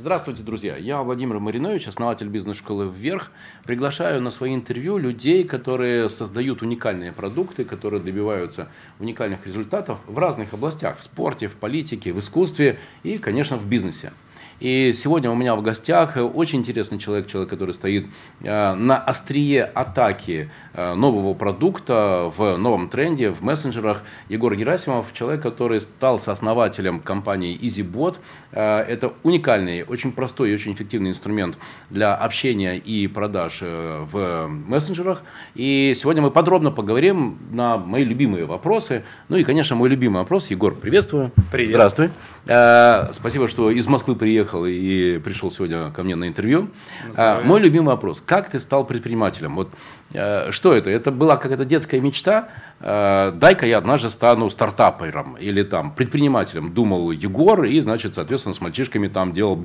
Здравствуйте, друзья. Я Владимир Маринович, основатель бизнес-школы «Вверх». Приглашаю на свои интервью людей, которые создают уникальные продукты, которые добиваются уникальных результатов в разных областях. В спорте, в политике, в искусстве и, конечно, в бизнесе. И сегодня у меня в гостях очень интересный человек, человек, который стоит э, на острие атаки э, нового продукта в новом тренде, в мессенджерах. Егор Герасимов, человек, который стал сооснователем компании EasyBot. Э, это уникальный, очень простой и очень эффективный инструмент для общения и продаж в мессенджерах. И сегодня мы подробно поговорим на мои любимые вопросы. Ну и, конечно, мой любимый вопрос. Егор, приветствую. Привет. Здравствуй. Спасибо, что из Москвы приехал и пришел сегодня ко мне на интервью. А, мой любимый вопрос. Как ты стал предпринимателем? Вот, а, что это? Это была какая-то детская мечта? Дай-ка я однажды стану стартапером или там предпринимателем. Думал Егор и, значит, соответственно, с мальчишками там делал...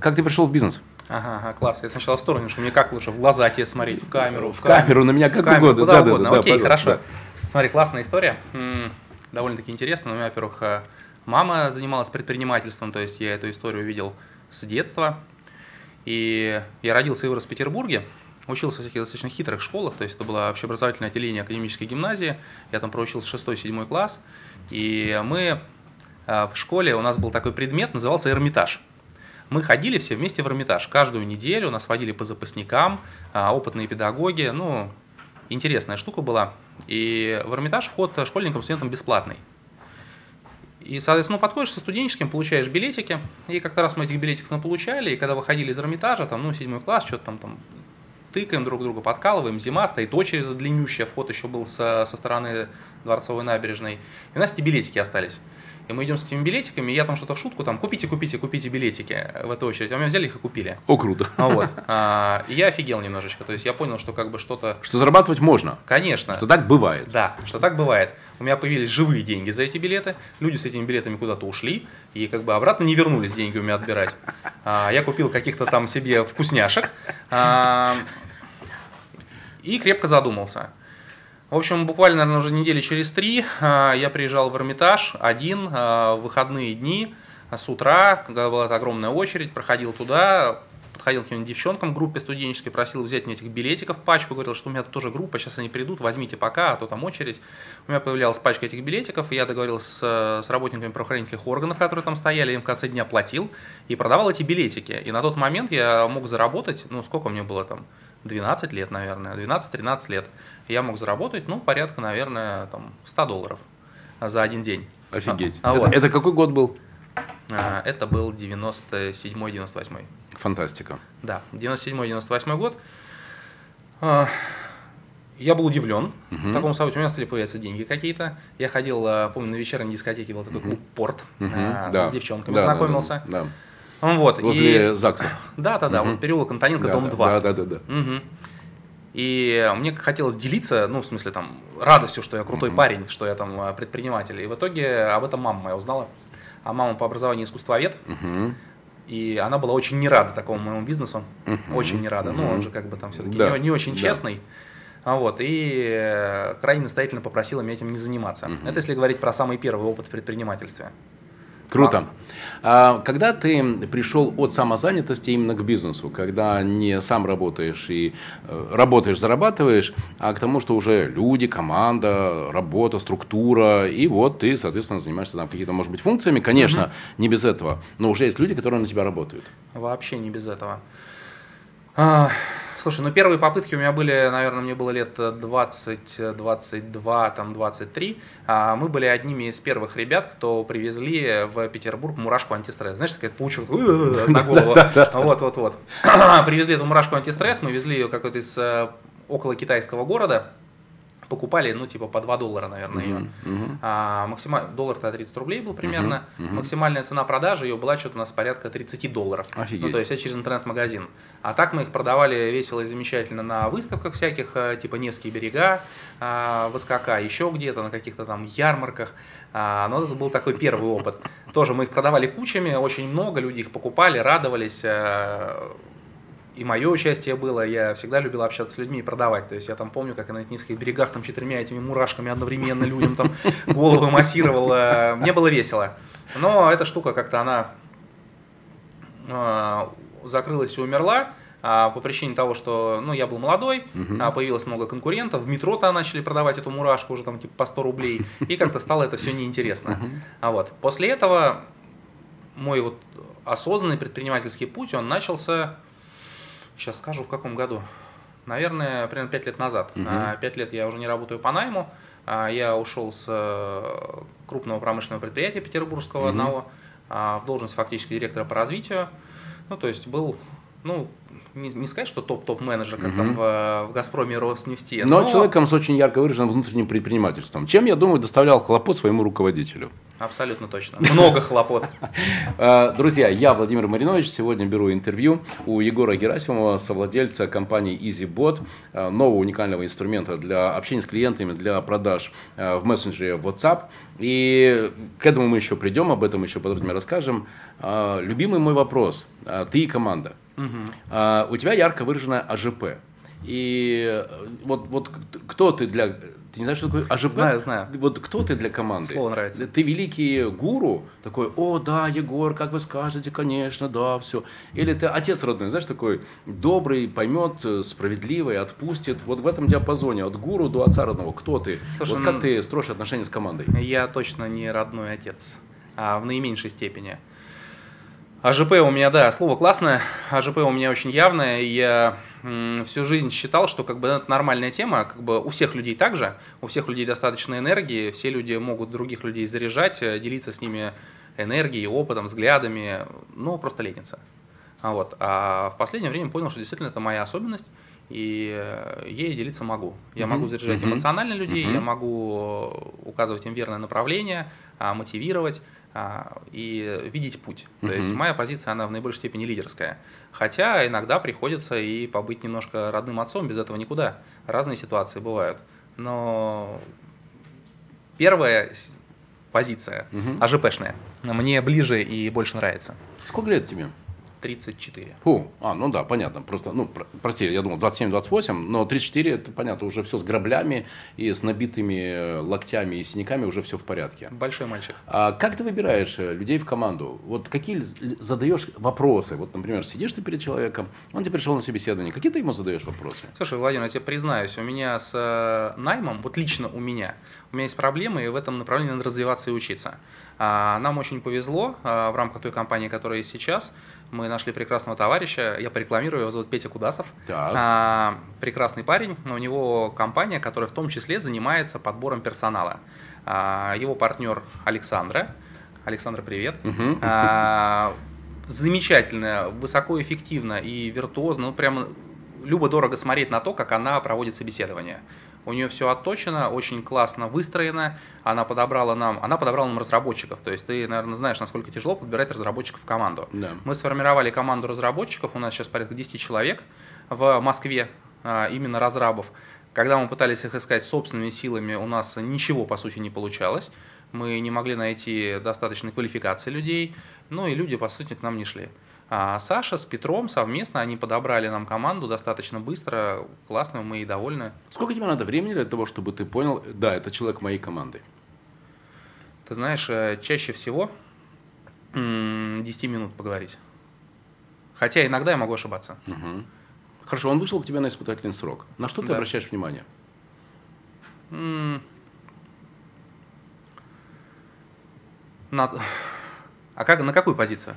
Как ты пришел в бизнес? Ага, ага, класс. Я сначала в сторону, что мне как лучше в глаза тебе смотреть, в камеру. В, в камеру, на меня как камеру, угодно. Куда да, угодно. Да, Окей, хорошо. Да. Смотри, классная история. Довольно-таки интересно. У меня, во-первых, Мама занималась предпринимательством, то есть я эту историю видел с детства. И я родился и вырос в Петербурге, учился в таких достаточно хитрых школах, то есть это было общеобразовательное отделение академической гимназии, я там проучился 6-7 класс, и мы а, в школе, у нас был такой предмет, назывался Эрмитаж. Мы ходили все вместе в Эрмитаж, каждую неделю нас водили по запасникам, а, опытные педагоги, ну, интересная штука была. И в Эрмитаж вход школьникам, студентам бесплатный. И, соответственно, ну, подходишь со студенческим, получаешь билетики. И как-то раз мы этих билетиков получали, и когда выходили из Эрмитажа, там, ну, седьмой класс, что-то там, там тыкаем друг друга, подкалываем, зима, стоит очередь длиннющая, вход еще был со, со стороны Дворцовой набережной. И у нас эти билетики остались. И мы идем с этими билетиками, и я там что-то в шутку, там, купите, купите, купите билетики в эту очередь. А у меня взяли их и купили. О, круто. А вот. А, и я офигел немножечко. То есть я понял, что как бы что-то... Что зарабатывать можно. Конечно. Что так бывает. Да, что так бывает. У меня появились живые деньги за эти билеты. Люди с этими билетами куда-то ушли. И как бы обратно не вернулись деньги у меня отбирать. А, я купил каких-то там себе вкусняшек. А, и крепко задумался. В общем, буквально, наверное, уже недели через три а, я приезжал в Эрмитаж один а, в выходные дни с утра, когда была огромная очередь, проходил туда, подходил к каким-нибудь девчонкам в группе студенческой, просил взять мне этих билетиков пачку, говорил, что у меня тут тоже группа, сейчас они придут, возьмите пока, а то там очередь. У меня появлялась пачка этих билетиков, и я договорился с, с работниками правоохранительных органов, которые там стояли, им в конце дня платил и продавал эти билетики. И на тот момент я мог заработать, ну сколько мне было там, 12 лет, наверное, 12-13 лет я мог заработать, ну, порядка, наверное, там, 100 долларов за один день. Офигеть. А, это, вот. это какой год был? А, это был 97-98. Фантастика. Да, 97-98 год. А, я был удивлен угу. такому событию. У меня стали появляться деньги какие-то. Я ходил, а, помню, на вечерней дискотеке был такой угу. клуб «Порт». Угу. А, да. С девчонками да, знакомился. Да, да. Вот. Возле и... ЗАГСа. Да, да, да. Угу. Вот переулок Антоненко, да, дом да, 2. Да, да, да. да. Угу. И мне хотелось делиться, ну, в смысле, там, радостью, что я крутой mm-hmm. парень, что я там а, предприниматель. И в итоге об этом мама моя узнала. А мама по образованию искусствовед. Mm-hmm. И она была очень не рада такому моему бизнесу. Mm-hmm. Очень не рада. Mm-hmm. Ну, он же как бы там все-таки да. не, не очень да. честный. А вот, и э, крайне настоятельно попросила меня этим не заниматься. Mm-hmm. Это если говорить про самый первый опыт в предпринимательстве. Круто. А когда ты пришел от самозанятости именно к бизнесу, когда не сам работаешь и э, работаешь, зарабатываешь, а к тому, что уже люди, команда, работа, структура, и вот ты, соответственно, занимаешься там какими-то, может быть, функциями, конечно, угу. не без этого, но уже есть люди, которые на тебя работают. Вообще не без этого. Слушай, ну первые попытки у меня были, наверное, мне было лет 20, 22, там 23. А мы были одними из первых ребят, кто привезли в Петербург мурашку антистресс. Знаешь, такая паучок на голову. Вот, вот, вот. Привезли эту мурашку антистресс, мы везли ее какой-то из э, около китайского города покупали, ну, типа, по 2 доллара, наверное, ее. Uh-huh, uh-huh. А, максималь... Доллар-то 30 рублей был примерно. Uh-huh, uh-huh. Максимальная цена продажи ее была что-то у нас порядка 30 долларов. Офигеть. Ну, то есть, это через интернет-магазин. А так мы их продавали весело и замечательно на выставках всяких, э, типа Невские берега, а, в СКК, еще где-то, на каких-то там ярмарках. А, но это был такой первый опыт. Тоже мы их продавали кучами, очень много, люди их покупали, радовались э, и мое участие было, я всегда любил общаться с людьми и продавать. То есть я там помню, как я на низких берегах там четырьмя этими мурашками одновременно людям там головы массировал. Мне было весело. Но эта штука как-то она э, закрылась и умерла, а, по причине того, что ну, я был молодой, а, появилось много конкурентов, в метро-то начали продавать эту мурашку уже там типа по 100 рублей, и как-то стало это все неинтересно. Мгм. А вот после этого мой вот осознанный предпринимательский путь, он начался, сейчас скажу, в каком году? Наверное, примерно 5 лет назад. Мгм. А, Пять лет я уже не работаю по найму, а, я ушел с э, крупного промышленного предприятия петербургского Мгм. одного а, в должность фактически директора по развитию. Ну, то есть был, ну, не, не сказать, что топ-топ менеджер, как Мгм. там в, в Газпроме Роснефти. Но человеком с очень ярко выраженным внутренним предпринимательством. Чем, я думаю, доставлял хлопот своему руководителю. Абсолютно точно. Много хлопот. Э, Друзья, я Владимир Маринович. Сегодня беру интервью у Егора Герасимова, совладельца компании EasyBot, э, нового уникального инструмента для общения с клиентами, для продаж э, в мессенджере WhatsApp. И к этому мы еще придем, об этом еще подробнее расскажем. Любимый мой вопрос. Ты и команда. А, у тебя ярко выраженная АЖП. И э, вот, вот кто ты для... Ты не знаешь, что такое АЖП? Знаю, знаю. Вот кто ты для команды? Слово нравится. Ты великий гуру, такой, о, да, Егор, как вы скажете, конечно, да, все. Или ты отец родной, знаешь, такой добрый, поймет, э, справедливый, отпустит. Вот в этом диапазоне, от гуру до отца родного. Кто ты? Слушай, вот как ну- ты строишь отношения с командой? Я точно не родной отец, а в наименьшей степени. АЖП у меня, да, слово классное, АЖП у меня очень явное, я всю жизнь считал, что как бы это нормальная тема, как бы у всех людей так же, у всех людей достаточно энергии, все люди могут других людей заряжать, э, делиться с ними энергией, опытом, взглядами, ну, просто лениться. А, вот. а в последнее время понял, что действительно это моя особенность, и э, ей делиться могу. Я Мгм, могу заряжать мгм, эмоционально людей, мгм. я могу указывать им верное направление, а, мотивировать а, и видеть путь. То есть моя позиция, она в наибольшей степени лидерская. Хотя иногда приходится и побыть немножко родным отцом, без этого никуда. Разные ситуации бывают. Но первая позиция, Мгм. АЖПшная, мне ближе и больше нравится. Сколько лет тебе? 34. Фу, а, ну да, понятно. Просто, ну, про- прости, я думал 27-28, но 34, это понятно, уже все с граблями и с набитыми э, локтями и синяками уже все в порядке. Большой мальчик. А как ты выбираешь э, людей в команду? Вот какие задаешь вопросы? Вот, например, сидишь ты перед человеком, он тебе пришел на собеседование, какие ты ему задаешь вопросы? Слушай, Владимир, я тебе признаюсь, у меня с э, наймом, вот лично у меня, у меня есть проблемы, и в этом направлении надо развиваться и учиться. А, Нам очень повезло а, в рамках той компании, которая есть сейчас. Мы нашли прекрасного товарища, я порекламирую, его зовут Петя Кудасов. Так. А, прекрасный парень, у него компания, которая в том числе занимается подбором персонала. А, Его партнер Александра. Александра, привет. Мгм. А, замечательно, высокоэффективно и виртуозно. Ну, прямо любо-дорого смотреть на то, как она проводит собеседование. У нее все отточено, очень классно выстроено. Она подобрала нам, она подобрала нам разработчиков. То есть ты, наверное, знаешь, насколько тяжело подбирать разработчиков в команду. Да. Мы сформировали команду разработчиков, у нас сейчас порядка 10 человек в Москве, а, именно разрабов. Когда мы пытались их искать собственными силами, у нас ничего, по сути, не получалось. Мы не могли найти достаточной квалификации людей, ну и люди, по сути, к нам не шли. А Саша с Петром совместно, они подобрали нам команду достаточно быстро, классно, мы и довольны. Сколько тебе надо времени для того, чтобы ты понял, да, это человек моей команды? Ты знаешь, э, чаще всего м, 10 минут поговорить. Хотя иногда я могу ошибаться. Мгм. Хорошо, он вышел к тебе на испытательный срок. На что ты Да. обращаешь внимание? На... А как, на какую позицию?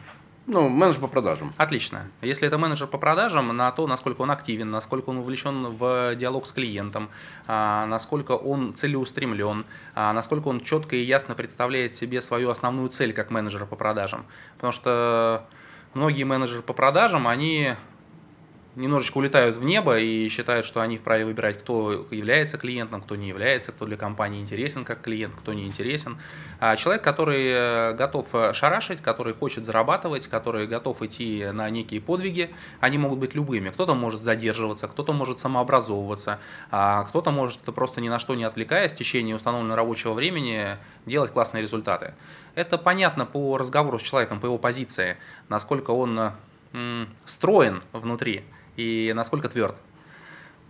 Ну, менеджер по продажам. Отлично. Если это менеджер по продажам, на то, насколько он активен, насколько он увлечен в диалог с клиентом, а, насколько он целеустремлен, а, насколько он четко и ясно представляет себе свою основную цель как менеджера по продажам. Потому что многие менеджеры по продажам, они немножечко улетают в небо и считают, что они вправе выбирать, кто является клиентом, кто не является, кто для компании интересен как клиент, кто не интересен. А человек, который э, готов э, шарашить, который хочет зарабатывать, который готов идти на некие подвиги, они могут быть любыми. Кто-то может задерживаться, кто-то может самообразовываться, а кто-то может просто ни на что не отвлекаясь в течение установленного рабочего времени делать классные результаты. Это понятно по разговору с человеком, по его позиции, насколько он м, строен внутри и насколько тверд.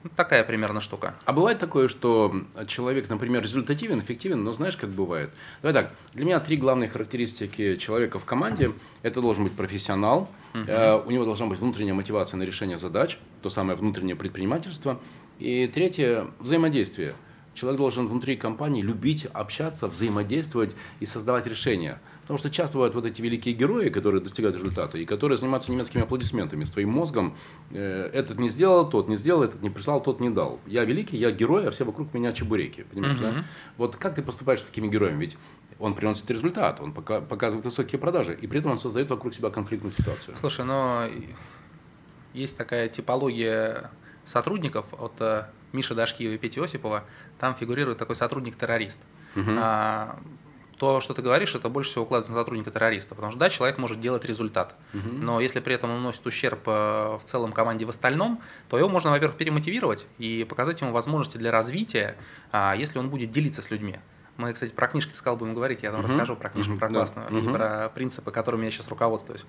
Ну, такая примерно штука. А бывает такое, что человек, например, результативен, эффективен, но знаешь, как бывает? Давай так, для меня три главные характеристики человека в команде. Это должен быть профессионал, угу. э, у него должна быть внутренняя мотивация на решение задач, то самое внутреннее предпринимательство. И третье – взаимодействие. Человек должен внутри компании любить общаться, взаимодействовать и создавать решения. Потому что часто бывают вот эти великие герои, которые достигают результата, и которые занимаются немецкими аплодисментами с твоим мозгом. Э, этот не сделал, тот не сделал, этот не прислал, тот не дал. Я великий, я герой, а все вокруг меня чебуреки. Понимаешь, uh-huh. да? Вот как ты поступаешь с такими героями? Ведь он приносит результат, он пока, показывает высокие продажи, и при этом он создает вокруг себя конфликтную ситуацию. Слушай, но есть такая типология сотрудников от э, Миши Дашкиева и Пети Осипова. Там фигурирует такой сотрудник-террорист. Угу. А, то, что ты говоришь, это больше всего укладывается на сотрудника террориста. Потому что да, человек может делать результат. Угу. Но если при этом он наносит ущерб э, в целом команде в остальном, то его можно, во-первых, перемотивировать и показать ему возможности для развития, а, если он будет делиться с людьми. Мы, кстати, про книжки сказал будем говорить, я там uh расскажу про книжку, uh про классную, да. и про принципы, которыми я сейчас руководствуюсь.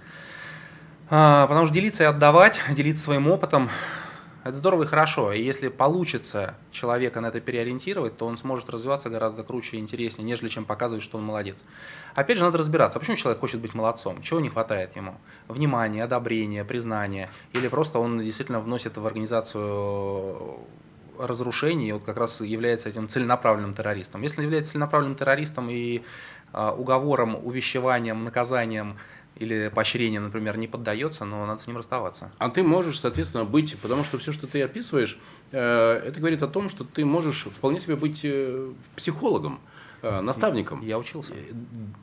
А, потому что делиться и отдавать, делиться своим опытом, это здорово и хорошо. И если получится человека на это переориентировать, то он сможет развиваться гораздо круче и интереснее, нежели чем показывать, что он молодец. Опять же, надо разбираться, а почему человек хочет быть молодцом, чего не хватает ему. Внимания, одобрения, признания. Или просто он действительно вносит в организацию разрушений, и вот как раз является этим целенаправленным террористом. Если является целенаправленным террористом и э, уговором, увещеванием, наказанием или поощрение, например, не поддается, но надо с ним расставаться. А ты можешь, соответственно, быть, потому что все, что ты описываешь, э, это говорит о том, что ты можешь вполне себе быть э, психологом, э, наставником. Я учился.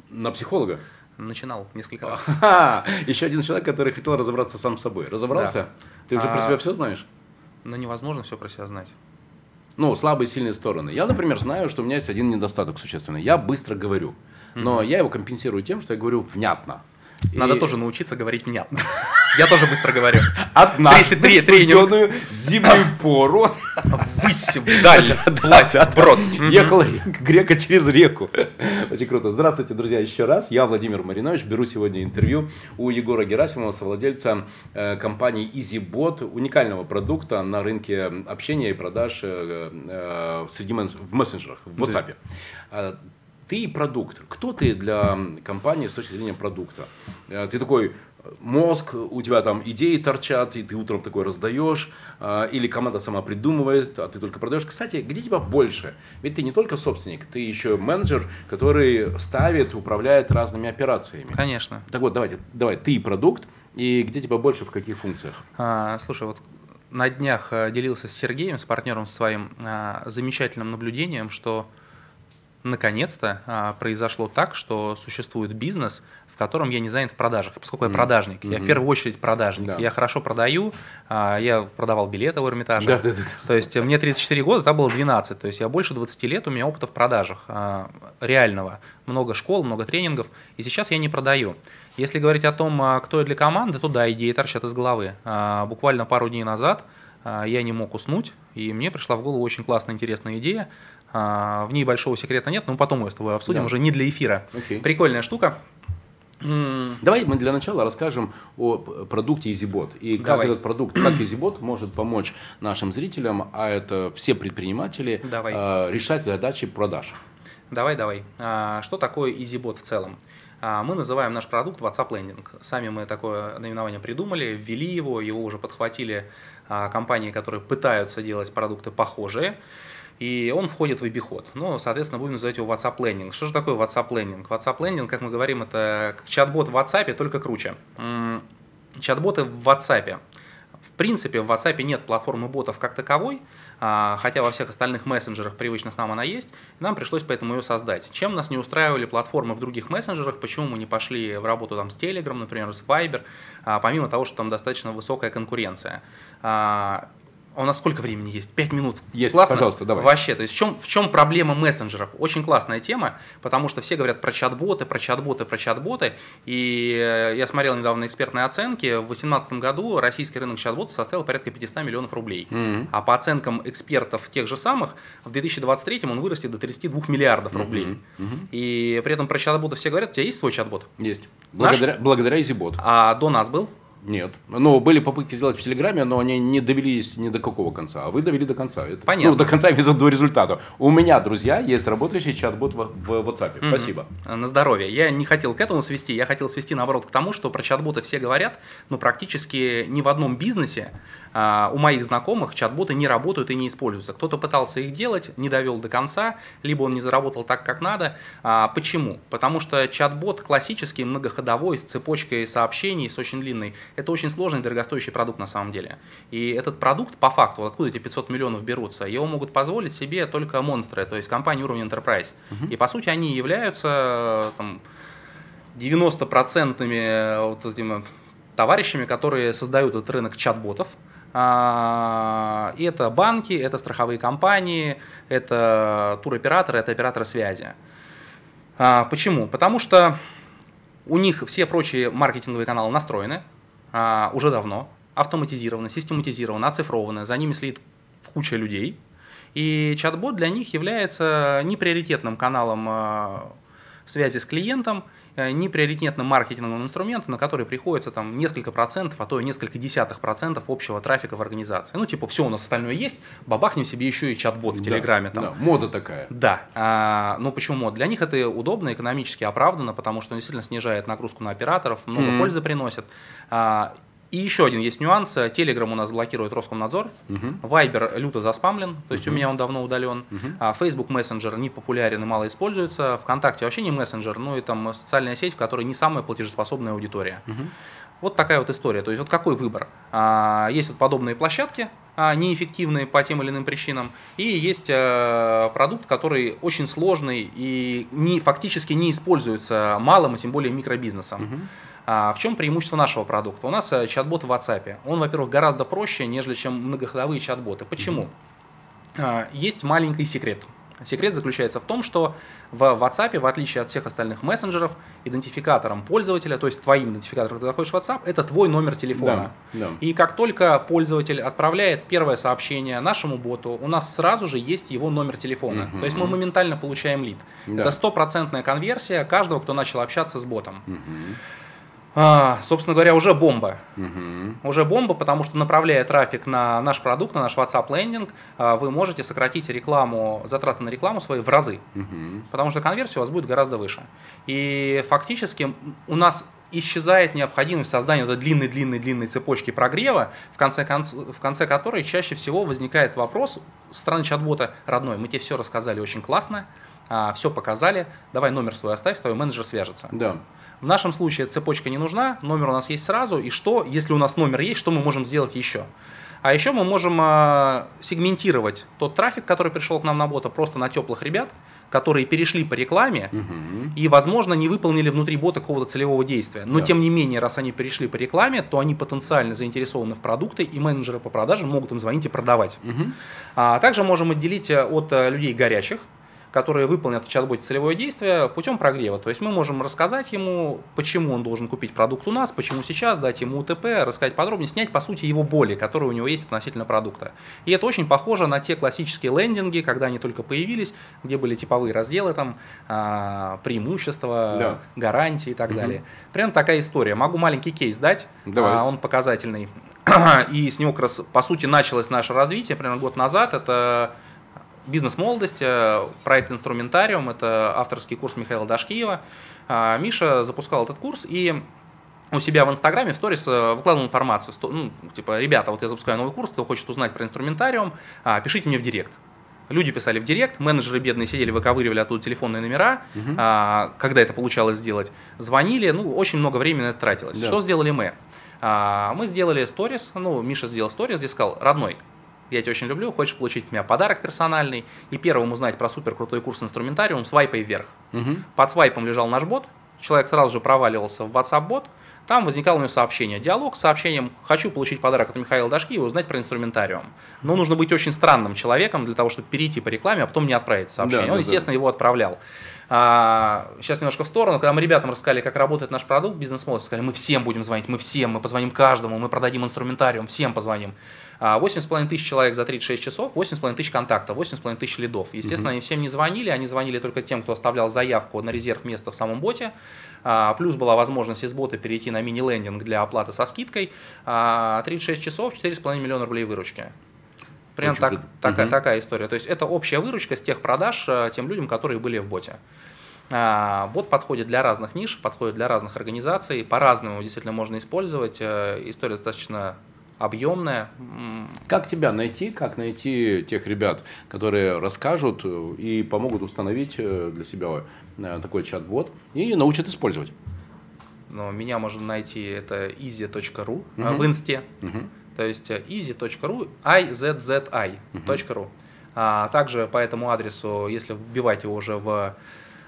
На психолога? Начинал несколько раз. Еще один человек, который хотел разобраться сам с собой. Разобрался? Да. Ты уже а... про себя все знаешь? Ну, невозможно все про себя знать. Ну, слабые и сильные стороны. Я, например, знаю, что у меня есть один недостаток существенный. Я быстро говорю. Но mm-hmm. я его компенсирую тем, что я говорю внятно. Надо и... тоже научиться говорить внятно. Я тоже быстро говорю. Однажды три, три, студеную зимнюю пору высь вдаль, брод. Ехал грека через реку. Очень круто. Здравствуйте, друзья, еще раз. Я Владимир Маринович. Беру сегодня интервью у Егора Герасимова, совладельца э, компании EasyBot, уникального продукта на рынке общения и продаж э, э, среди в мессенджерах, в WhatsApp ты продукт. Кто ты для компании с точки зрения продукта? Э, ты такой мозг, у тебя там идеи торчат, и ты утром такой раздаешь, э, или команда сама придумывает, а ты только продаешь. Кстати, где тебя больше? Ведь ты не только собственник, ты еще менеджер, который ставит, управляет разными операциями. Конечно. Так вот, давайте, давай, ты продукт, и где тебя больше, в каких функциях? А, слушай, вот на днях э, делился с Сергеем, с партнером своим, замечательным наблюдением, что наконец-то а, произошло так, что существует бизнес, в котором я не занят в продажах. Поскольку mm-hmm. я продажник, mm-hmm. я в первую очередь продажник. Да. Я хорошо продаю, а, я продавал билеты в Эрмитаже. Да, да, да. То есть мне 34 года, там было 12. То есть я больше 20 лет, у меня опыта в продажах а, реального. Много школ, много тренингов. И сейчас я не продаю. Если говорить о том, кто я для команды, то да, идеи торчат из головы. Буквально пару дней назад я не мог уснуть, и мне пришла в голову очень классная, интересная идея в ней большого секрета нет, но потом мы с тобой обсудим, да. уже не для эфира. Okay. Прикольная штука. Давай мы для начала расскажем о продукте EasyBot и как Давай. этот продукт, как EasyBot может помочь нашим зрителям, а это все предприниматели, давай. А, решать задачи продаж. Давай, давай. А, что такое EasyBot в целом? Мы называем наш продукт WhatsApp Landing. Сами мы такое наименование придумали, ввели его, его уже подхватили компании, которые пытаются делать продукты похожие и он входит в обиход. Ну, соответственно, будем называть его WhatsApp Landing. Что же такое WhatsApp Landing? WhatsApp Landing, как мы говорим, это чат-бот в WhatsApp, только круче. Чат-боты в WhatsApp. В принципе, в WhatsApp нет платформы ботов как таковой, а, хотя во всех остальных мессенджерах, привычных нам, она есть. Нам пришлось поэтому ее создать. Чем нас не устраивали платформы в других мессенджерах, почему мы не пошли в работу там, с Telegram, например, с Viber, а, помимо того, что там достаточно высокая конкуренция. А, у нас сколько времени есть? Пять минут. Есть, Классно? пожалуйста, давай. Вообще, то есть в чем, в чем проблема мессенджеров? Очень классная тема, потому что все говорят про чат-боты, про чат-боты, про чат-боты. И э, я смотрел недавно экспертные оценки. В 2018 году российский рынок чат-ботов составил порядка 500 миллионов рублей. Mm-hmm. А по оценкам экспертов тех же самых, в 2023 он вырастет до 32 миллиардов рублей. Mm-hmm. И при этом про чат-боты все говорят, у тебя есть свой чат-бот? Есть. Благодаря, Наш? благодаря EasyBot. А до нас был? Нет. Ну, были попытки сделать в Телеграме, но они не довелись ни до какого конца. А вы довели до конца. Это, Понятно. Ну, до конца, имеется до результата. У меня, друзья, есть работающий чат-бот в, в WhatsApp. Мгм. Спасибо. На здоровье. Я не хотел к этому свести, я хотел свести наоборот к тому, что про чат-боты все говорят, но практически ни в одном бизнесе у моих знакомых чат-боты не работают и не используются. Кто-то пытался их делать, не довел до конца, либо он не заработал так, как надо. А, почему? Потому что чат-бот классический, многоходовой, с цепочкой сообщений, с очень длинной, это очень сложный, дорогостоящий продукт на самом деле. И этот продукт, по факту, откуда эти 500 миллионов берутся, его могут позволить себе только монстры, то есть компании уровня Enterprise. И по сути они являются там, 90% вот этими товарищами, которые создают этот рынок чат-ботов. А, это банки, это страховые компании, это туроператоры, это операторы связи. А, Почему? Потому что у них все прочие маркетинговые каналы настроены а, уже давно, автоматизированы, систематизированы, оцифрованы, за ними следит куча людей. И чат-бот для них является неприоритетным каналом связи с клиентом, неприоритетным маркетинговым инструментом, на который приходится там несколько процентов, а то и несколько десятых процентов общего трафика в организации. Ну, типа, все у нас остальное есть, бабахнем себе еще и чат-бот в Да, Телеграме. Там. да, мода такая. Да, а, но почему мод? Для них это удобно, экономически оправдано, потому что он действительно снижает нагрузку на операторов, много Мгм. пользы приносит. А, и еще один есть нюанс. Телеграм у нас блокирует Роскомнадзор. Мгм. Вайбер люто заспамлен, то есть у меня он давно удален. А Facebook мессенджер не популярен и мало используется. ВКонтакте вообще не мессенджер, ну и там социальная сеть, в которой не самая платежеспособная аудитория. Мгм. Вот такая вот история. То есть вот какой выбор? А, есть вот подобные площадки, а, неэффективные по тем или иным причинам, и есть э, продукт, который очень сложный и не, фактически не используется малым, и тем более микробизнесом. А в чем преимущество нашего продукта? У нас э, чат-бот в WhatsApp. Он, во-первых, гораздо проще, нежели чем многоходовые чат-боты. Почему? А, Есть маленький секрет. Секрет заключается в том, что в WhatsApp, в отличие от всех остальных мессенджеров, идентификатором пользователя, то есть твоим идентификатором, когда заходишь в WhatsApp, это твой номер телефона. Да, да. И как только пользователь отправляет первое сообщение нашему боту, у нас сразу же есть его номер телефона. Мгм. То есть мы моментально получаем лид. Да. Это стопроцентная конверсия каждого, кто начал общаться с ботом. Мгм. А, собственно говоря, уже бомба. Мгм. Уже бомба, потому что направляя трафик на наш продукт, на наш WhatsApp лендинг, а, вы можете сократить рекламу, затраты на рекламу свои в разы. Мгм. Потому что конверсия у вас будет гораздо выше. И фактически у нас исчезает необходимость создания этой длинной-длинной-длинной цепочки прогрева, в конце, конц- в конце которой чаще всего возникает вопрос со стороны чат-бота «Родной, мы тебе все рассказали очень классно, все показали, давай номер свой оставь, с тобой менеджер свяжется». Да. В нашем случае цепочка не нужна, номер у нас есть сразу, и что, если у нас номер есть, что мы можем сделать еще? А еще мы можем а, сегментировать тот трафик, который пришел к нам на бота, просто на теплых ребят, которые перешли по рекламе Мгм. и, возможно, не выполнили внутри бота какого-то целевого действия. Но, Да. тем не менее, раз они перешли по рекламе, то они потенциально заинтересованы в продукте, и менеджеры по продажам могут им звонить и продавать. Мгм. А также можем отделить э, от э, людей горячих, которые выполнят в чат-боте целевое действие путем прогрева. То есть мы можем рассказать ему, почему он должен купить продукт у нас, почему сейчас, дать ему УТП, рассказать подробнее, снять, по сути, его боли, которые у него есть относительно продукта. И это очень похоже на те классические лендинги, когда они только появились, где были типовые разделы, там, а, преимущества, Да. гарантии и так Мгм. далее. Примерно такая история. Могу маленький кейс дать, Давай. а, он показательный. И с него как раз, по сути, началось наше развитие примерно год назад. Это бизнес-молодость, э, проект «Инструментариум», это авторский курс Михаила Дашкиева. А, Миша запускал этот курс и у себя в Инстаграме, в сторис э, выкладывал информацию. Ну, типа, ребята, вот я запускаю новый курс, кто хочет узнать про инструментариум, а, пишите мне в директ. Люди писали в директ, менеджеры бедные сидели, выковыривали оттуда телефонные номера, а, когда это получалось сделать, звонили, ну, очень много времени на это тратилось. Да. Что сделали мы? А, мы сделали сторис, ну, Миша сделал сторис, где сказал, родной, я тебя очень люблю, хочешь получить от меня подарок персональный и первым узнать про супер крутой курс инструментариум, свайпай вверх. Мгм. Под свайпом лежал наш бот, человек сразу же проваливался в WhatsApp-бот, там возникало у него сообщение, диалог с сообщением «Хочу получить подарок от Михаила Дашки и узнать про инструментариум». Но нужно быть очень странным человеком для того, чтобы перейти по рекламе, а потом не отправить сообщение. Да, Он, да, естественно, его отправлял. А, сейчас немножко в сторону. Когда мы ребятам рассказали, как работает наш продукт, бизнес-молодцы сказали, мы всем будем звонить, мы всем, мы позвоним каждому, мы продадим инструментариум, всем позвоним. 8,5 тысяч человек за 36 часов, 8,5 тысяч контактов, 8,5 тысяч лидов. Естественно, они всем не звонили, они звонили только тем, кто оставлял заявку на резерв места в самом боте. А, плюс была возможность из бота перейти на мини-лендинг для оплаты со скидкой. 36 часов, 4,5 миллиона рублей выручки. Примерно так, угу. такая, такая история. То есть это общая выручка с тех продаж тем людям, которые были в боте. А, бот подходит для разных ниш, подходит для разных организаций, по-разному действительно можно использовать. Э, история достаточно объемная. Как тебя найти? Как найти тех ребят, которые расскажут э, и помогут установить для себя такой чат-бот и научат использовать? Но меня можно найти это easy.ru угу. в инсте. Угу. То есть э, easy.ru, izzzi.ru. А также по этому адресу, если вбивать его уже в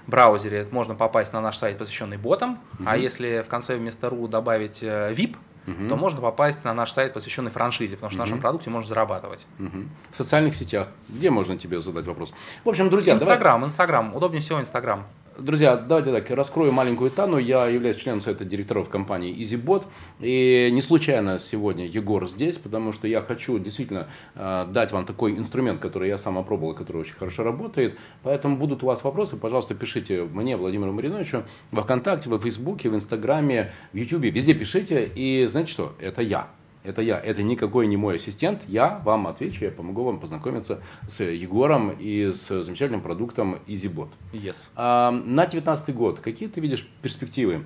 браузере, можно попасть на наш сайт, посвященный ботам. Uh-huh. А если в конце вместо .ru добавить VIP, uh-huh. то можно попасть на наш сайт, посвященный франшизе, потому что uh-huh. в нашем продукте можно зарабатывать. Uh-huh. В социальных сетях, где можно тебе задать вопрос? В общем, друзья, Инстаграм, давай... Инстаграм. Удобнее всего Инстаграм. Друзья, давайте так, раскрою маленькую тайну. Я являюсь членом совета директоров компании EasyBot. И не случайно сегодня Егор здесь, потому что я хочу действительно э, дать вам такой инструмент, который я сам опробовал, который очень хорошо работает. Поэтому будут у вас вопросы, пожалуйста, пишите мне, Владимиру Мариновичу, во Вконтакте, во Фейсбуке, в Инстаграме, в Ютубе, везде пишите. И знаете что? Это я это я, это никакой не мой ассистент, я вам отвечу, я помогу вам познакомиться с Егором и с замечательным продуктом EasyBot. Yes. А, на 2019 год какие ты видишь перспективы?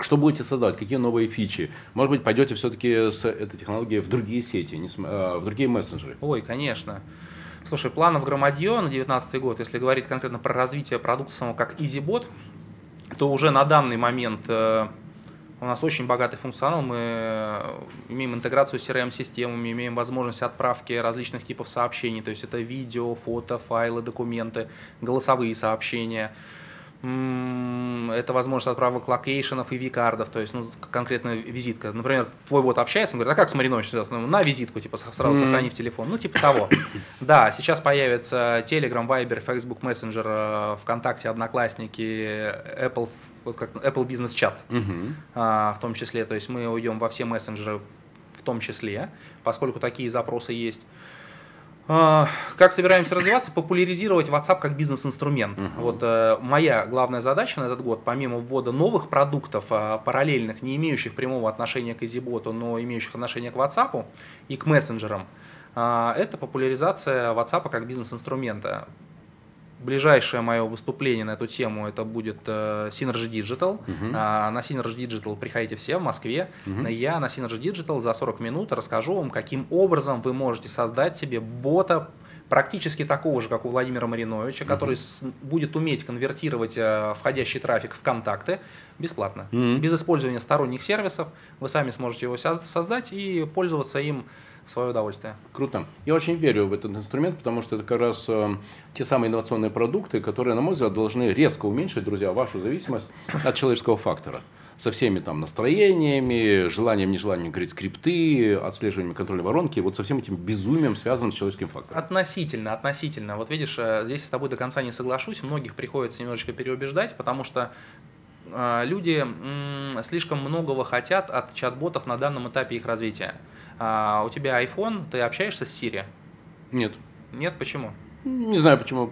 Что будете создавать? Какие новые фичи? Может быть, пойдете все-таки с этой технологией в другие сети, в другие мессенджеры? Ой, конечно. Слушай, планов громадье на 2019 год, если говорить конкретно про развитие продукта самого как EasyBot, то уже на данный момент э, у нас очень богатый функционал, мы э, имеем интеграцию с CRM-системами, имеем возможность отправки различных типов сообщений, то есть это видео, фото, файлы, документы, голосовые сообщения. Это возможность отправок location ов и vCard ов, то есть ну, конкретно визитка. Например, твой бот общается, он говорит, а как с Мариновичем? Ну, на визитку, типа, сразу mm-hmm. сохрани в телефон. Ну, типа того. Да, сейчас появится Telegram, Viber, Facebook Messenger, э, ВКонтакте, Одноклассники, Apple вот как Apple Business Chat угу. а, в том числе. То есть мы уйдем во все мессенджеры в том числе, поскольку такие запросы есть. А, как собираемся развиваться? Популяризировать WhatsApp как бизнес-инструмент. Uh-huh. Вот э, моя главная задача на этот год, помимо ввода новых продуктов, э, параллельных, не имеющих прямого отношения к EasyBot, но имеющих отношение к WhatsApp и к мессенджерам, э, это популяризация WhatsApp как бизнес-инструмента ближайшее мое выступление на эту тему это будет э, Synergy Digital. А, на Synergy Digital приходите все в Москве. Uh-huh. Я на Synergy Digital за 40 минут расскажу вам, каким образом вы можете создать себе бота практически такого же, как у Владимира Мариновича, uh-huh. который с, будет уметь конвертировать э, входящий трафик в контакты бесплатно, uh-huh. без использования сторонних сервисов. Вы сами сможете его создать и пользоваться им свое удовольствие. Круто. Я очень верю в этот инструмент, потому что это как раз э, те самые инновационные продукты, которые, на мой взгляд, должны резко уменьшить, друзья, вашу зависимость от человеческого фактора со всеми там настроениями, желанием, нежеланием говорить скрипты, отслеживанием контроля воронки, вот со всем этим безумием связанным с человеческим фактором. Относительно, относительно. Вот видишь, э, здесь с тобой до конца не соглашусь, многих приходится немножечко переубеждать, потому что э, люди слишком многого хотят от чат-ботов на данном этапе их развития а, у тебя iPhone, ты общаешься с Siri? Нет. Нет, почему? Не знаю почему.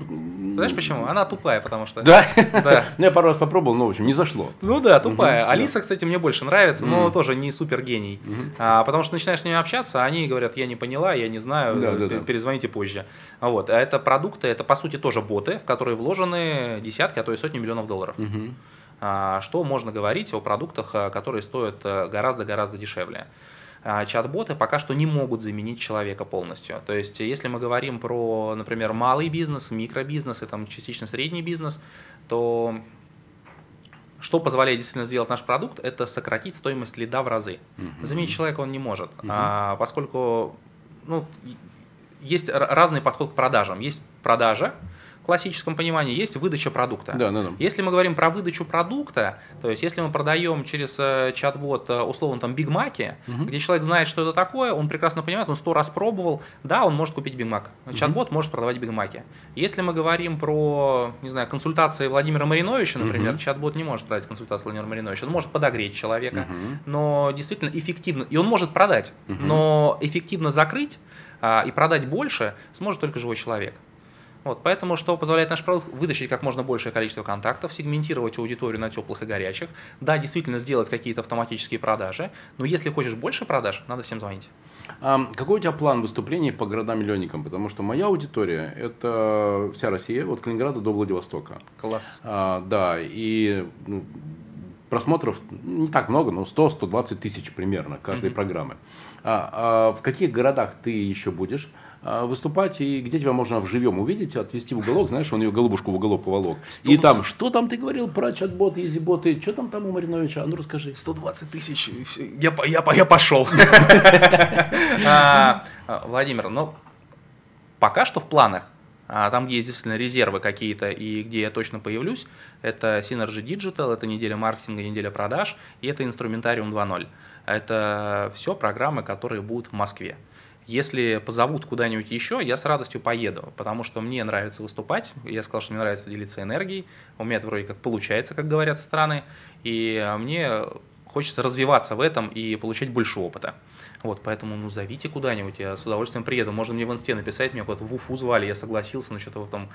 Знаешь почему? Она тупая, потому что. Да? Да. Ну, я пару раз попробовал, но в общем не зашло. Ну да, тупая. Алиса, кстати, мне больше нравится, но тоже не супер гений. А, потому что начинаешь с ними общаться, они говорят, я не поняла, я не знаю, перезвоните позже. Вот. А это продукты, это по сути тоже боты, в которые вложены десятки, а то и сотни миллионов долларов. А, что можно говорить о продуктах, которые стоят э, гораздо-гораздо дешевле? А, чат-боты пока что не могут заменить человека полностью. То есть, если мы говорим про, например, малый бизнес, микробизнес и там частично средний бизнес, то что позволяет действительно сделать наш продукт, это сократить стоимость лида в разы. Uh-huh. Заменить человека он не может, uh-huh. а, поскольку ну, есть разный подход к продажам. Есть продажа, классическом понимании есть выдача продукта. Да, да, да. Если мы говорим про выдачу продукта, то есть если мы продаем через э, чат-бот э, условно там Биг Маки, угу. где человек знает, что это такое, он прекрасно понимает, он сто раз пробовал, да, он может купить Биг Мак. Чат-бот может продавать Биг Маки. Если мы говорим про, не знаю, консультации Владимира Мариновича, например, угу. чат-бот не может продать консультацию Владимира Мариновича, он может подогреть человека, угу. но действительно эффективно, и он может продать, угу. но эффективно закрыть а, и продать больше сможет только живой человек. Вот, поэтому что позволяет наш продукт? Вытащить как можно большее количество контактов, сегментировать аудиторию на теплых и горячих. Да, действительно сделать какие-то автоматические продажи, но если хочешь больше продаж, надо всем звонить. А какой у тебя план выступлений по городам-миллионникам? Потому что моя аудитория – это вся Россия, от Калининграда до Владивостока. Класс. А, да, и ну, просмотров не так много, но 100-120 тысяч примерно каждой mm-hmm. программы. А, а в каких городах ты еще будешь? А, выступать, и где тебя можно вживем увидеть, отвести в уголок, знаешь, он ее голубушку в уголок поволок. 120... И там, что там ты говорил про чат-боты, изи-боты, что там там у Мариновича, а ну расскажи. 120 тысяч, я, я, я пошел. А, Владимир, ну, пока что в планах, там, где есть действительно резервы какие-то и где я точно появлюсь, это Synergy Digital, это неделя маркетинга, неделя продаж, и это инструментариум 2.0. Это все программы, которые будут в Москве. Если позовут куда-нибудь еще, я с радостью поеду, потому что мне нравится выступать. Я сказал, что мне нравится делиться энергией. У меня это вроде как получается, как говорят страны. И мне хочется развиваться в этом и получать больше опыта. Вот, поэтому, ну, зовите куда-нибудь, я с удовольствием приеду. Можно мне в инсте написать, меня куда-то в Уфу звали, я согласился, но что-то там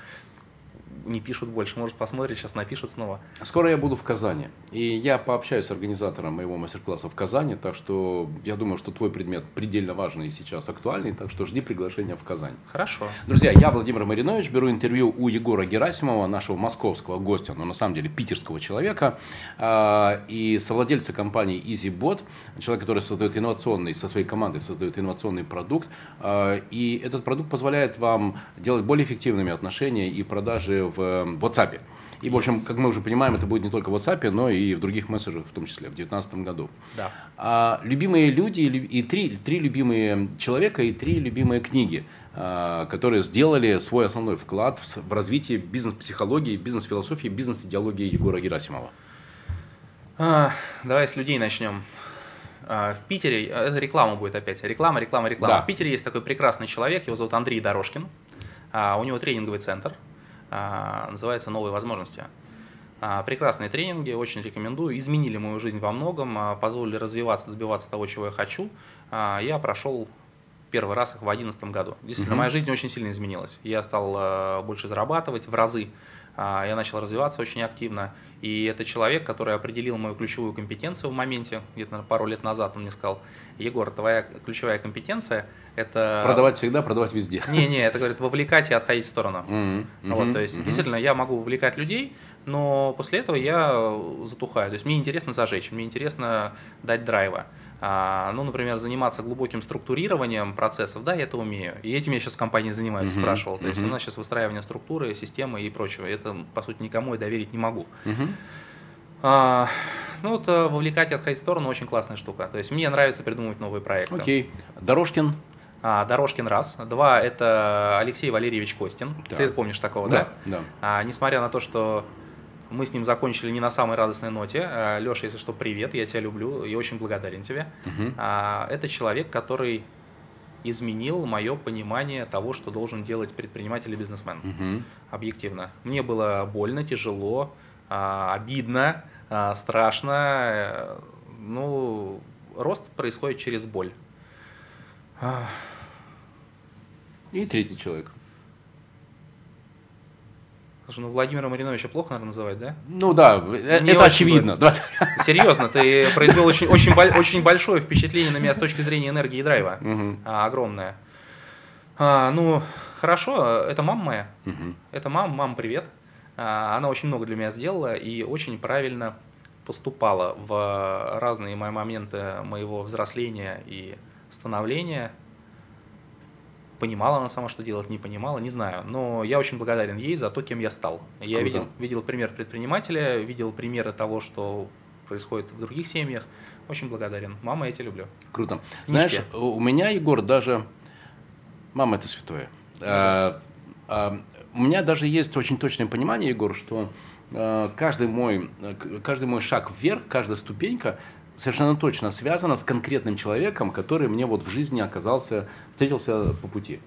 не пишут больше. Может, посмотришь, сейчас напишут снова. Скоро я буду в Казани. И я пообщаюсь с организатором моего мастер-класса в Казани. Так что я думаю, что твой предмет предельно важный и сейчас актуальный. Так что жди приглашения в Казань. Хорошо. Друзья, я Владимир Маринович. Беру интервью у Егора Герасимова, нашего московского гостя, но на самом деле питерского человека. А, и совладельца компании EasyBot. Человек, который создает инновационный, со своей командой создает инновационный продукт. А, и этот продукт позволяет вам делать более эффективными отношения и продажи в WhatsApp. И, в общем, как мы уже понимаем, это будет не только в WhatsApp, но и в других мессенджерах, в том числе в 2019 году. Да. А, любимые люди и три, три любимые человека и три любимые книги, а, которые сделали свой основной вклад в, в развитие бизнес-психологии, бизнес-философии, бизнес-идеологии Егора Герасимова. А, давай с людей начнем. А, в Питере, это реклама будет опять, реклама, реклама, реклама. Да. В Питере есть такой прекрасный человек, его зовут Андрей Дорожкин. А, у него тренинговый центр, а, называется «Новые возможности». А, прекрасные тренинги, очень рекомендую. Изменили мою жизнь во многом, а, позволили развиваться, добиваться того, чего я хочу. Я прошел первый раз их в 2011 году. Действительно, угу. моя жизнь очень сильно изменилась. Я стал больше зарабатывать в разы. Я начал развиваться очень активно. И это человек, который определил мою ключевую компетенцию в моменте, где-то пару лет назад он мне сказал, Егор, твоя ключевая компетенция – это… Продавать всегда, продавать везде. Не-не, это, говорит, вовлекать и отходить в сторону. Mm-hmm. Вот, то есть, mm-hmm. действительно, я могу вовлекать людей, но после этого я затухаю. То есть, мне интересно зажечь, мне интересно дать драйва. А, ну, например, заниматься глубоким структурированием процессов, да, я это умею. И этим я сейчас в компании занимаюсь, uh-huh, спрашивал. То uh-huh. есть у нас сейчас выстраивание структуры, системы и прочего. Это, по сути, никому я доверить не могу. Uh-huh. А, ну, вот э, вовлекать отходить в сторону очень классная штука. То есть мне нравится придумывать новые проекты. Окей. Okay. Дорожкин? А, Дорожкин раз. Два – это Алексей Валерьевич Костин. Да. Ты помнишь такого, да? Да. да. А, несмотря на то, что мы с ним закончили не на самой радостной ноте. А, Леша, если что, привет, я тебя люблю и очень благодарен тебе. Угу. Это человек, который изменил мое понимание того, что должен делать предприниматель и бизнесмен. Угу. Объективно. Мне было больно, тяжело, а, обидно, страшно. Ну, рост происходит через боль. И третий человек. Слушай, ну Владимира Мариновича плохо, наверное, называть, да? Ну да, э, Не это очевидно. Да. Серьезно, ты произвел очень, очень, очень большое впечатление на меня с точки зрения энергии и драйва. Угу. А, огромное. А, ну, хорошо, это мама моя. Угу. Это мама, мама, привет. А, она очень много для меня сделала и очень правильно поступала в разные мои моменты моего взросления и становления понимала она сама, что делать, не понимала, не знаю. Но я очень благодарен ей за то, кем я стал. Круто. Я видел, видел пример предпринимателя, видел примеры того, что происходит в других семьях. Очень благодарен. Мама, я тебя люблю. Круто. Книжки. Знаешь, у меня, Егор, даже... Мама – это святое. А, а, у меня даже есть очень точное понимание, Егор, что э, каждый, мой, каждый мой шаг вверх, каждая ступенька совершенно точно связана с конкретным человеком, который мне вот в жизни оказался, встретился по пути.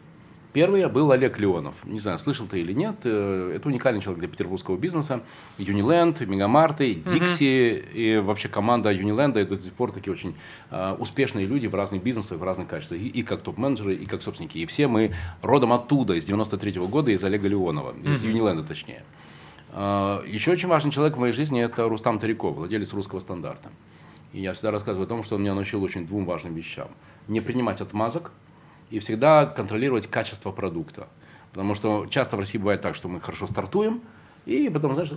Первый был Олег Леонов. Не знаю, слышал ты или нет. Э, это уникальный человек для петербургского бизнеса. Юниленд, Мегамарты, Дикси угу. и вообще команда Юниленда. Это до сих пор такие очень uh, успешные люди в разных бизнесах, в разных качествах. И, и как топ-менеджеры, и как собственники. И все мы родом оттуда, из 93 -го года, из Олега Леонова. Из угу. Юниленда точнее. Uh, еще очень важный человек в моей жизни это Рустам Тариков, владелец русского стандарта. И я всегда рассказываю о том, что он меня научил очень двум важным вещам. Не принимать отмазок – и всегда контролировать качество продукта. Потому что часто в России бывает так, что мы хорошо стартуем, и потом, знаешь,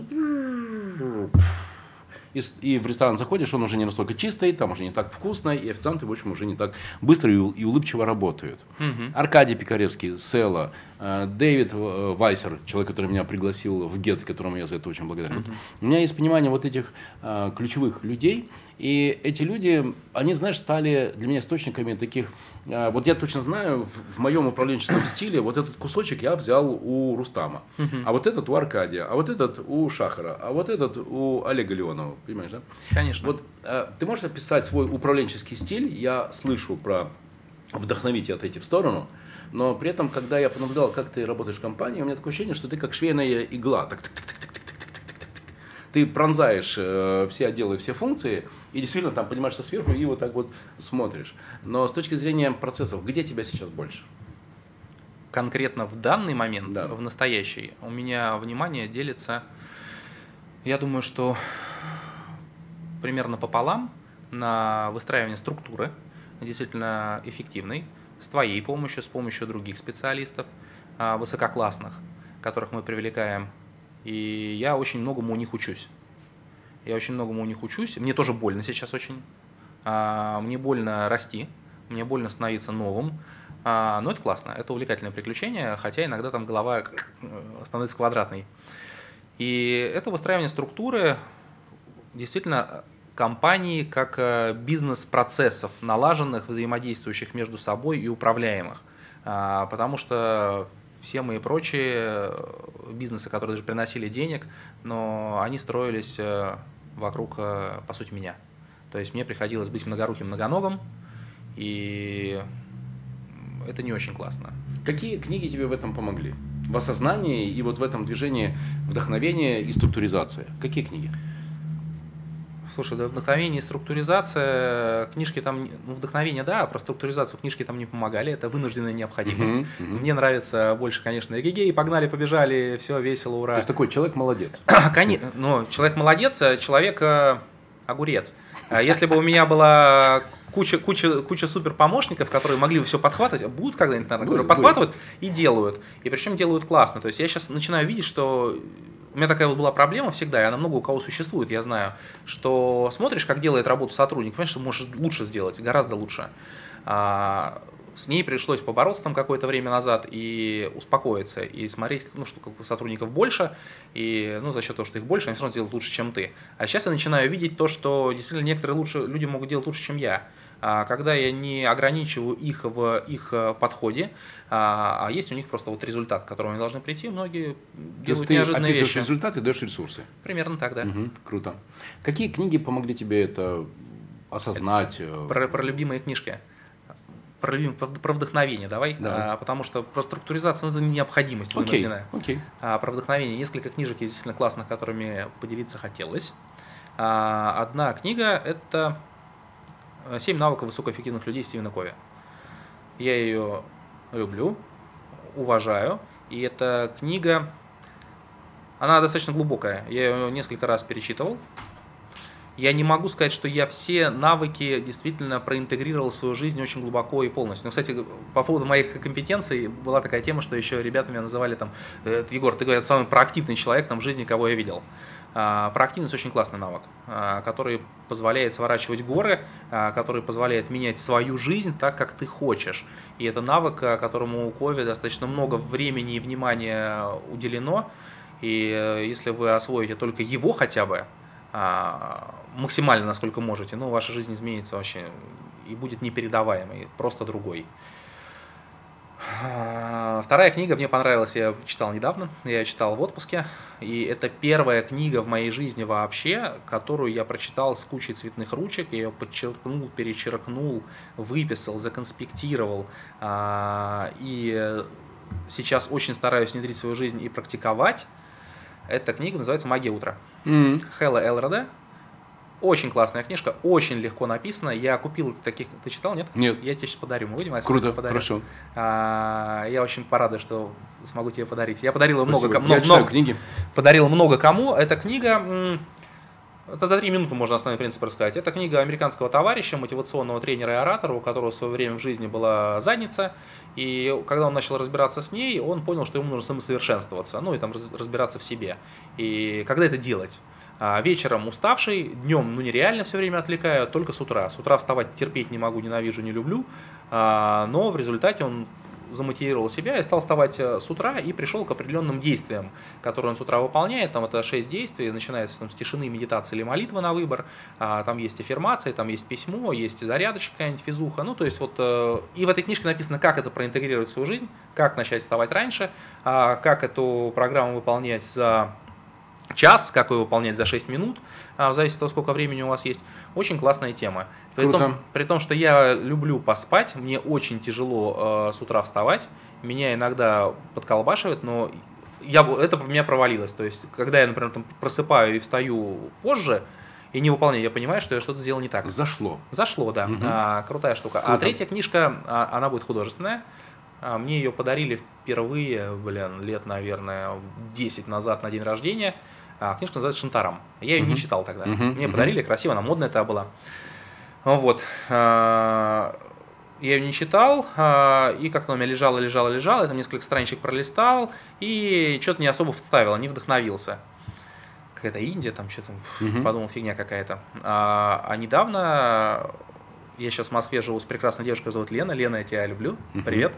и, и в ресторан заходишь, он уже не настолько чистый, там уже не так вкусно, и официанты, в общем, уже не так быстро и, и улыбчиво работают. Угу. Аркадий Пикаревский, Села, э, Дэвид э, Вайсер, человек, который меня пригласил в ГЕТ, которому я за это очень благодарен. Угу. У меня есть понимание вот этих э, ключевых людей, и эти люди, они, знаешь, стали для меня источниками таких... А, вот я точно знаю, в моем управленческом стиле вот этот кусочек я взял у Рустама, а вот этот у Аркадия, а вот этот у Шахара, а вот этот у Олега Леонова, понимаешь, да? Конечно. Вот а, ты можешь описать свой управленческий стиль, я слышу про вдохновить и отойти в сторону, но при этом, когда я понаблюдал, как ты работаешь в компании, у меня такое ощущение, что ты как швейная игла, так, так, так, так, так, ты пронзаешь э, все отделы, все функции, и действительно там поднимаешься сверху и вот так вот смотришь. Но с точки зрения процессов, где тебя сейчас больше? Конкретно в данный момент, да. в настоящий, у меня внимание делится, я думаю, что примерно пополам на выстраивание структуры, действительно эффективной, с твоей помощью, с помощью других специалистов, а, высококлассных, которых мы привлекаем. И я очень многому у них учусь. Я очень многому у них учусь. Мне тоже больно сейчас очень. А, мне больно расти, мне больно становиться новым. А, но это классно, это увлекательное приключение, хотя иногда там голова становится квадратной. И это выстраивание структуры действительно компании как э, бизнес-процессов, налаженных, взаимодействующих между собой и управляемых. А, потому что все мои прочие э, бизнесы, которые даже приносили денег, но они строились э, вокруг, э, по сути, меня. То есть мне приходилось быть многоруким, многоногом, и это не очень классно. Какие книги тебе в этом помогли? В осознании и вот в этом движении вдохновения и структуризация. Какие книги? Слушай, да, вдохновение и структуризация, книжки там, ну, вдохновение, да, а про структуризацию книжки там не помогали, это вынужденная необходимость. Uh-huh, uh-huh. Мне нравится больше, конечно, эгегей, погнали, побежали, все весело, ура. То есть такой человек молодец. Конечно, ну, человек молодец, а человек э, огурец. А если бы у меня была куча, куча, куча супер помощников, которые могли бы все подхватывать, будут когда-нибудь, наверное, которые подхватывают и делают. И причем делают классно. То есть я сейчас начинаю видеть, что у меня такая вот была проблема всегда, и она много у кого существует, я знаю, что смотришь, как делает работу сотрудник, понимаешь, что можешь лучше сделать, гораздо лучше. А, с ней пришлось побороться там какое-то время назад и успокоиться, и смотреть, ну, что как сотрудников больше, и ну, за счет того, что их больше, они все равно сделают лучше, чем ты. А сейчас я начинаю видеть то, что действительно некоторые лучше, люди могут делать лучше, чем я. А, когда я не ограничиваю их в их э, подходе, а, а есть у них просто вот результат, к которому они должны прийти, многие То делают неожиданные вещи. Ты результат и даешь ресурсы. Примерно так, да. Угу, круто. Какие книги помогли тебе это осознать? Э? Про, про любимые книжки. Про, про вдохновение давай, да. а, потому что про структуризацию ну, это необходимость вынужденная. Okay, okay. А, про вдохновение несколько книжек есть действительно классных, которыми поделиться хотелось. А, одна книга это «Семь навыков высокоэффективных людей» Стивена Кови. Я ее люблю, уважаю, и эта книга, она достаточно глубокая. Я ее несколько раз перечитывал. Я не могу сказать, что я все навыки действительно проинтегрировал в свою жизнь очень глубоко и полностью. Но, кстати, по поводу моих компетенций была такая тема, что еще ребята меня называли там, «Э, Егор, ты, говорят, самый проактивный человек там, в жизни, кого я видел. А, проактивность очень классный навык, а, который позволяет сворачивать горы, а, который позволяет менять свою жизнь так, как ты хочешь. И это навык, которому у Кови достаточно много времени и внимания уделено. И э, если вы освоите только его хотя бы, максимально, насколько можете, ну, ваша жизнь изменится вообще и будет непередаваемой, просто другой. А, Вторая книга мне понравилась, я читал недавно, я читал в отпуске, и это первая книга в моей жизни вообще, которую я прочитал с кучей цветных ручек, я ее подчеркнул, перечеркнул, выписал, законспектировал, а, и сейчас очень стараюсь внедрить в свою жизнь и практиковать. Эта книга называется «Магия утра». М. Хэлла Элрода. Очень классная книжка, очень легко написана. Я купил таких... Ты читал, нет? Нет. Я тебе сейчас подарю. Мы выйдем, я Круто, подарю. хорошо. А, я очень порадую, что смогу тебе подарить. Я подарил много, Спасибо. кому- Я читаю много, книги. подарил много кому. Эта книга, это за три минуты можно основной принцип рассказать. Это книга американского товарища, мотивационного тренера и оратора, у которого в свое время в жизни была задница. И когда он начал разбираться с ней, он понял, что ему нужно самосовершенствоваться, ну и там раз- разбираться в себе. И когда это делать? А, Вечером уставший, днем ну нереально все время отвлекаю, только с утра. С утра вставать терпеть не могу, ненавижу, не люблю. А, Но в результате он замотивировал себя и стал вставать э, с утра и пришел к определенным действиям, которые он с утра выполняет. Там это 6 действий, начинается там, с тишины, медитации или молитвы на выбор. А, Там есть аффирмации, там есть письмо, есть зарядочка какая-нибудь, физуха. Ну, то есть вот э, и в этой книжке написано, как это проинтегрировать в свою жизнь, как начать вставать раньше, а, как эту программу выполнять за час, как ее выполнять за 6 минут, а, в зависимости от того, сколько времени у вас есть. Очень классная тема. При Круто. том, при том, что я люблю поспать, мне очень тяжело э, с утра вставать, меня иногда подколбашивает, но я, это у меня провалилось. То есть, когда я, например, там просыпаю и встаю позже, и не выполняю, я понимаю, что я что-то сделал не так. Зашло. Зашло, да. Мгм. А, крутая штука. А Круто. третья книжка, а, она будет художественная. А, Мне ее подарили впервые, блин, лет, наверное, 10 назад на день рождения. А, Книжка называется «Шантарам». Я ее не Мгм. читал тогда. Мгм, Мне мгм. подарили, красиво, она модная это была. Вот. А, Я ее не читал, а, и как-то она у меня лежала, лежала, лежала, я там несколько страничек пролистал, и что-то не особо вставил, не вдохновился. Какая-то Индия, там что-то, Мгм. подумал, фигня какая-то. А, а недавно я сейчас в Москве живу с прекрасной девушкой, зовут Лена. Лена, я тебя люблю. Привет.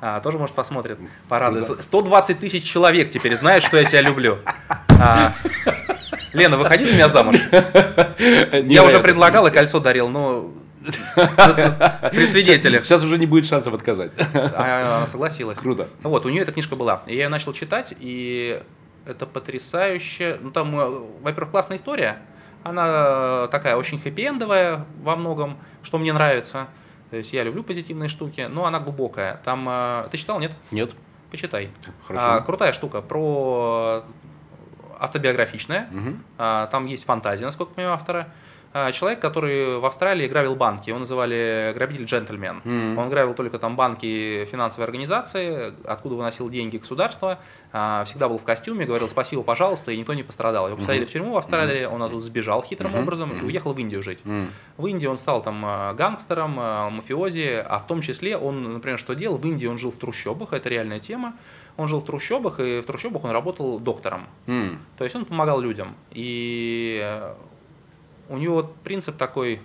А, тоже, может, посмотрит, порадуется. Круто. 120 тысяч человек теперь знают, что я тебя люблю. А, Лена, выходи за меня замуж. Я уже предлагал и кольцо дарил, но при свидетелях. Сейчас уже не будет шансов отказать. А Она согласилась. Круто. Вот, у нее эта книжка была. Я ее начал читать, и это потрясающе. Ну, там, э, во-первых, классная история. Она такая очень хэппи-эндовая во многом, что мне нравится. То есть я люблю позитивные штуки, но она глубокая. Там, э, ты читал, нет? Нет. Почитай. Хорошо. А, крутая штука про автобиографичная. Мгм. А, Там есть фантазия, насколько я понимаю, автора. А, Человек, который в Австралии грабил банки, его называли грабитель-джентльмен. Мгм. Он грабил только там банки, финансовые организации, откуда выносил деньги государства, а, всегда был в костюме, говорил спасибо, пожалуйста, и никто не пострадал. Его посадили в тюрьму в Австралии, он оттуда сбежал хитрым Мгм. образом и уехал в Индию жить. М. В Индии он стал там а, гангстером, а, мафиози, а в том числе он, например, что делал? В Индии он жил в трущобах, это реальная тема. Он жил в трущобах, и в трущобах он работал доктором. М. То есть он помогал людям. И э, у него принцип такой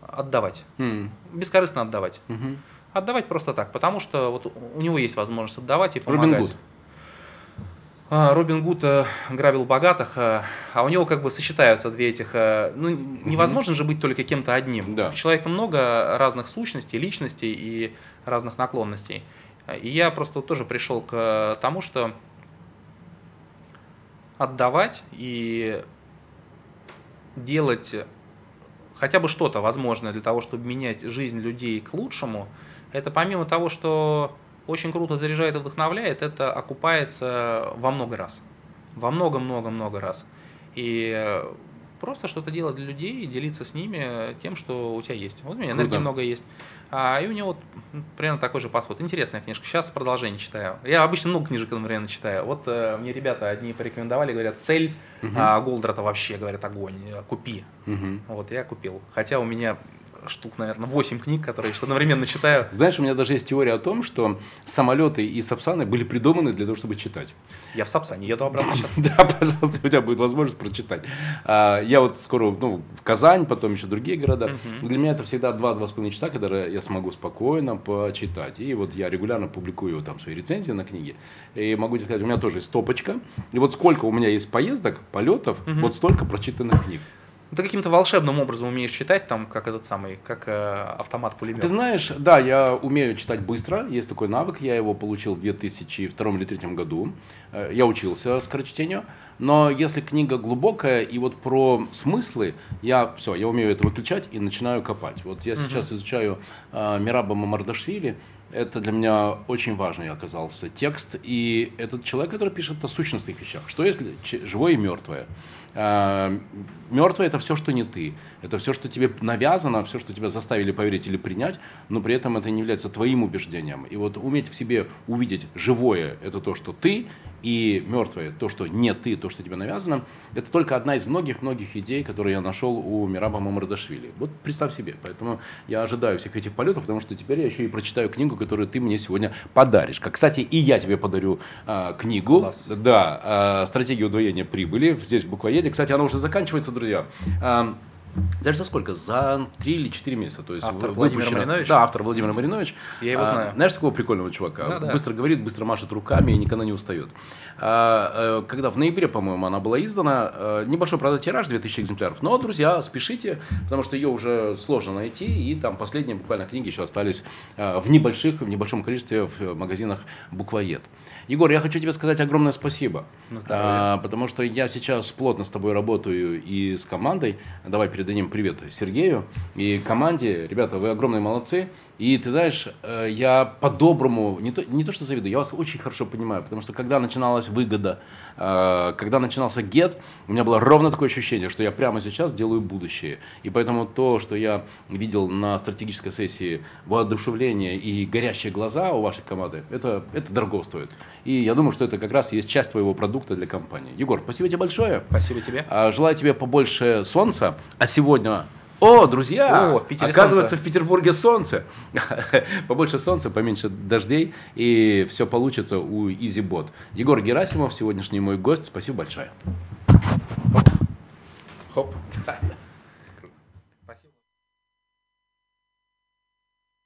отдавать. М. Бескорыстно отдавать. Мгм. Отдавать просто так, потому что вот у него есть возможность отдавать и Робин помогать. Гуд. А, Робин Гуд э, грабил богатых, э, а у него как бы сочетаются две этих... ну, невозможно же быть только кем-то одним. Да. У человека много разных сущностей, личностей и разных наклонностей. И я просто тоже пришел к тому, что отдавать и делать хотя бы что-то возможное для того, чтобы менять жизнь людей к лучшему, это помимо того, что очень круто заряжает и вдохновляет, это окупается во много раз. Во много-много-много раз. И э, просто что-то делать для людей и делиться с ними тем, что у тебя есть. Вот у меня энергии Круто. много есть. А, и у него вот, м, примерно такой же подход. Интересная книжка. Сейчас продолжение читаю. Я обычно много книжек одновременно читаю. Вот э, мне ребята одни порекомендовали, говорят, цель Мгм. а, Голдрата вообще, говорят, огонь, купи. Мгм. Вот, я купил. Хотя у меня штук, наверное, 8 книг, которые я одновременно читаю. Знаешь, у меня даже есть теория о том, что самолеты и сапсаны были придуманы для того, чтобы читать. Я в Сапсане еду обратно сейчас. Да, пожалуйста, у тебя будет возможность прочитать. А, Я вот скоро, ну, в Казань, потом еще другие города. Для меня это всегда 2-2,5 часа, когда я смогу спокойно почитать. И вот я регулярно публикую там свои рецензии на книги. И могу тебе сказать, у меня тоже есть стопочка. И вот сколько у меня есть поездок, полетов, вот столько прочитанных книг. Ты каким-то волшебным образом умеешь читать, там, как этот самый, как э, автомат пулемет. Ты знаешь, да, я умею читать быстро, есть такой навык, я его получил в 2002 или 2003 году. Э, я учился скорочтению, но если книга глубокая и вот про смыслы, я все, я умею это выключать и начинаю копать. Вот я сейчас изучаю э, Мираба Мамардашвили, это для меня очень важный оказался текст. И этот человек, который пишет о сущностных вещах. Что есть живое и мертвое? А, мертвое это все, что не ты. Это все, что тебе навязано, все, что тебя заставили поверить или принять, но при этом это не является твоим убеждением. И вот уметь в себе увидеть живое это то, что ты, и мертвое, то, что не ты, то, что тебе навязано, это только одна из многих-многих идей, которые я нашел у Мираба Мамардашвили. Вот представь себе. Поэтому я ожидаю всех этих полетов, потому что теперь я еще и прочитаю книгу, которую ты мне сегодня подаришь. Как, кстати, и я тебе подарю а, книгу. Класс. Да, а, «Стратегия удвоения прибыли». Здесь в буквоеде. Кстати, она уже заканчивается, друзья. А, даже за сколько? За три или четыре месяца. То есть автор Владимир Маринович? Да, автор Владимир Маринович. Я его знаю. А, знаешь такого прикольного чувака? Да, да. Быстро говорит, быстро машет руками и никогда не устает. А, э, когда в ноябре, по-моему, она была издана, э, небольшой, правда, тираж, 2000 экземпляров. Но, друзья, спешите, потому что ее уже сложно найти, и там последние буквально книги еще остались э, в небольших, в небольшом количестве в магазинах «Буквоед». Егор, я хочу тебе сказать огромное спасибо. А, потому что я сейчас плотно с тобой работаю и с командой. Давай передадим привет Сергею и команде. Ребята, вы огромные молодцы. И ты знаешь, э, я по-доброму, не то, не то что завидую, я вас очень хорошо понимаю, потому что когда начиналась выгода, э, когда начинался гет, у меня было ровно такое ощущение, что я прямо сейчас делаю будущее. И поэтому то, что я видел на стратегической сессии воодушевление и горящие глаза у вашей команды, это, это дорого стоит. И я думаю, что это как раз есть часть твоего продукта для компании. Егор, спасибо тебе большое. Спасибо тебе. А, желаю тебе побольше солнца. А сегодня о, друзья! О, в Питере Оказывается, солнце. в Петербурге солнце. Побольше солнца, поменьше дождей, и все получится у EasyBot. Егор Герасимов, сегодняшний мой гость. Спасибо большое. Хоп.